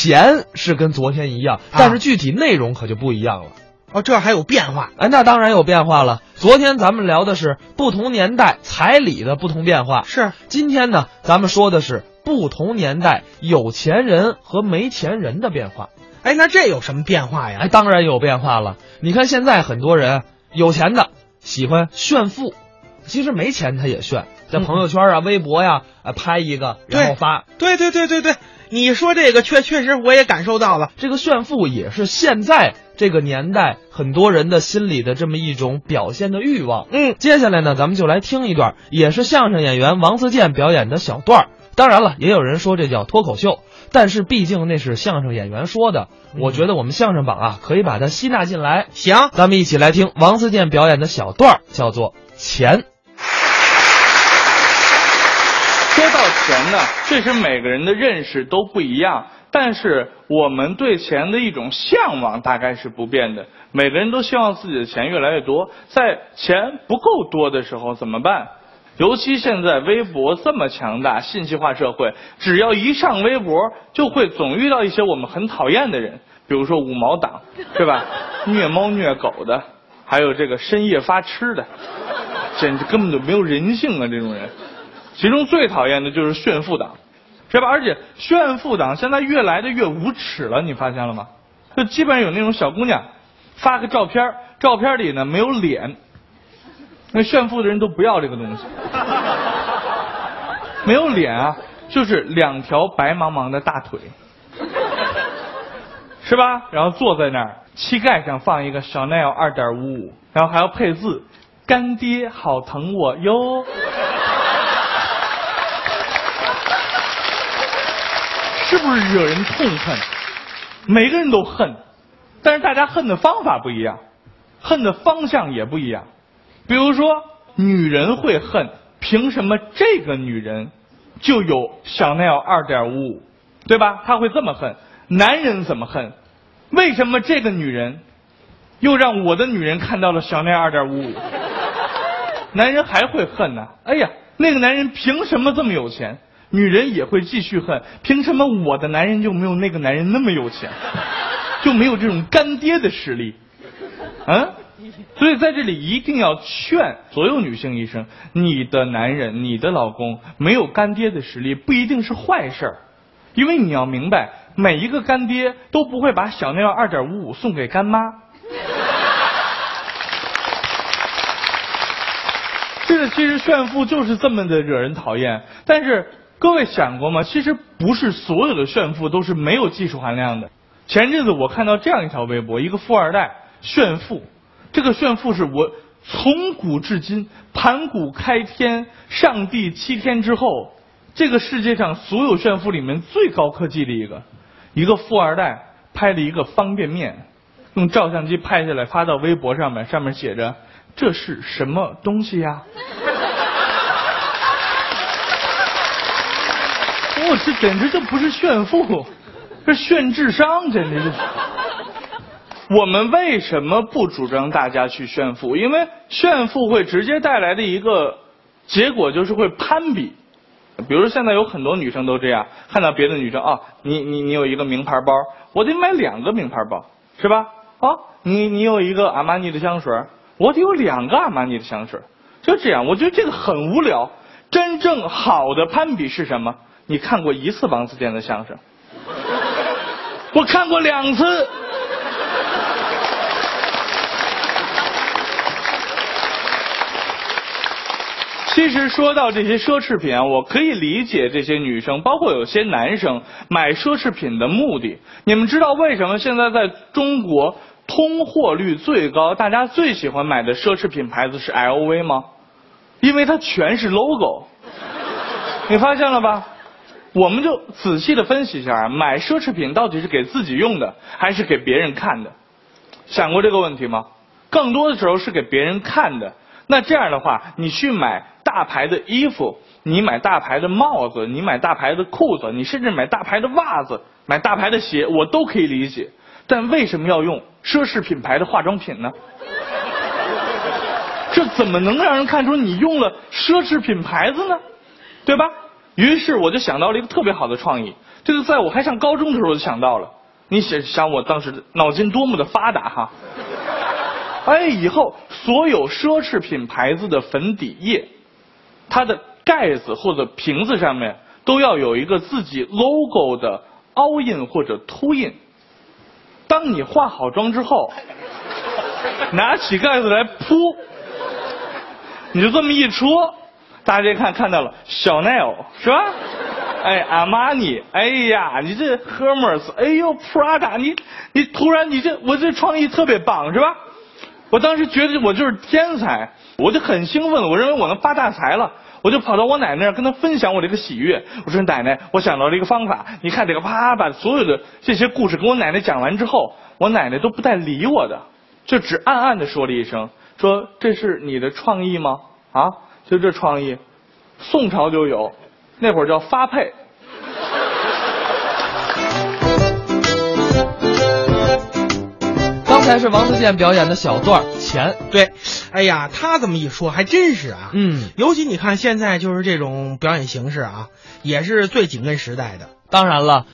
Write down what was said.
钱是跟昨天一样，但是具体内容可就不一样了。哦，这还有变化？哎，那当然有变化了。昨天咱们聊的是不同年代彩礼的不同变化，是。今天呢，咱们说的是不同年代有钱人和没钱人的变化。哎，那这有什么变化呀？哎，当然有变化了。你看现在很多人有钱的喜欢炫富，其实没钱他也炫，在朋友圈啊、微博呀，啊拍一个然后发。对对对对对，你说这个确确实我也感受到了，这个炫富也是现在。这个年代很多人的心里的这么一种表现的欲望。嗯，接下来呢，咱们就来听一段，也是相声演员王自健表演的小段儿。当然了，也有人说这叫脱口秀，但是毕竟那是相声演员说的，我觉得我们相声榜啊可以把它吸纳进来。行，咱们一起来听王自健表演的小段儿，叫做《钱》。钱呢，确实每个人的认识都不一样。但是我们对钱的一种向往大概是不变的，每个人都希望自己的钱越来越多。在钱不够多的时候怎么办？尤其现在微博这么强大，信息化社会，只要一上微博，就会总遇到一些我们很讨厌的人，比如说五毛党，是吧？虐猫虐狗的，还有这个深夜发吃的，简直根本就没有人性啊！这种人，其中最讨厌的就是炫富党。是吧？而且炫富党现在越来的越无耻了，你发现了吗？就基本上有那种小姑娘发个照片，照片里呢没有脸，那炫富的人都不要这个东西，没有脸啊，就是两条白茫茫的大腿，是吧？然后坐在那儿，膝盖上放一个小奈 l 二点五五，然后还要配字：干爹好疼我哟。不是惹人痛恨？每个人都恨，但是大家恨的方法不一样，恨的方向也不一样。比如说，女人会恨，凭什么这个女人就有小奈儿二点五五，对吧？他会这么恨。男人怎么恨？为什么这个女人又让我的女人看到了小奈 l 二点五五？男人还会恨呢。哎呀，那个男人凭什么这么有钱？女人也会继续恨，凭什么我的男人就没有那个男人那么有钱，就没有这种干爹的实力？嗯，所以在这里一定要劝所有女性一声：你的男人、你的老公没有干爹的实力，不一定是坏事儿，因为你要明白，每一个干爹都不会把小尿二点五五送给干妈。这个其实炫富就是这么的惹人讨厌，但是。各位想过吗？其实不是所有的炫富都是没有技术含量的。前阵子我看到这样一条微博，一个富二代炫富，这个炫富是我从古至今盘古开天、上帝七天之后，这个世界上所有炫富里面最高科技的一个。一个富二代拍了一个方便面，用照相机拍下来发到微博上面，上面写着：“这是什么东西呀？”这简直就不是炫富，是炫智商，简直是。我们为什么不主张大家去炫富？因为炫富会直接带来的一个结果就是会攀比。比如现在有很多女生都这样，看到别的女生啊，你你你有一个名牌包，我得买两个名牌包，是吧？啊，你你有一个阿玛尼的香水，我得有两个阿玛尼的香水，就这样。我觉得这个很无聊。真正好的攀比是什么？你看过一次王自健的相声？我看过两次。其实说到这些奢侈品啊，我可以理解这些女生，包括有些男生买奢侈品的目的。你们知道为什么现在在中国通货率最高，大家最喜欢买的奢侈品牌子是 LV 吗？因为它全是 logo。你发现了吧？我们就仔细的分析一下啊，买奢侈品到底是给自己用的，还是给别人看的？想过这个问题吗？更多的时候是给别人看的。那这样的话，你去买大牌的衣服，你买大牌的帽子，你买大牌的裤子，你甚至买大牌的袜子，买大牌的鞋，我都可以理解。但为什么要用奢侈品牌的化妆品呢？这怎么能让人看出你用了奢侈品牌子呢？对吧？于是我就想到了一个特别好的创意，这个在我还上高中的时候就想到了。你想想我当时脑筋多么的发达哈！哎，以后所有奢侈品牌子的粉底液，它的盖子或者瓶子上面都要有一个自己 logo 的凹印或者凸印。当你化好妆之后，拿起盖子来扑，你就这么一戳，大家一看看到了小奈欧是吧？哎，阿玛尼，哎呀，你这 Hermes，哎呦，Prada，你你突然你这我这创意特别棒是吧？我当时觉得我就是天才，我就很兴奋，我认为我能发大财了，我就跑到我奶奶那儿跟她分享我这个喜悦。我说奶奶，我想到了一个方法，你看这个，啪把所有的这些故事跟我奶奶讲完之后，我奶奶都不带理我的，就只暗暗的说了一声，说这是你的创意吗？啊，就这创意，宋朝就有，那会儿叫发配。刚才是王自健表演的小段儿钱，对，哎呀，他这么一说还真是啊。嗯，尤其你看现在就是这种表演形式啊，也是最紧跟时代的。当然了。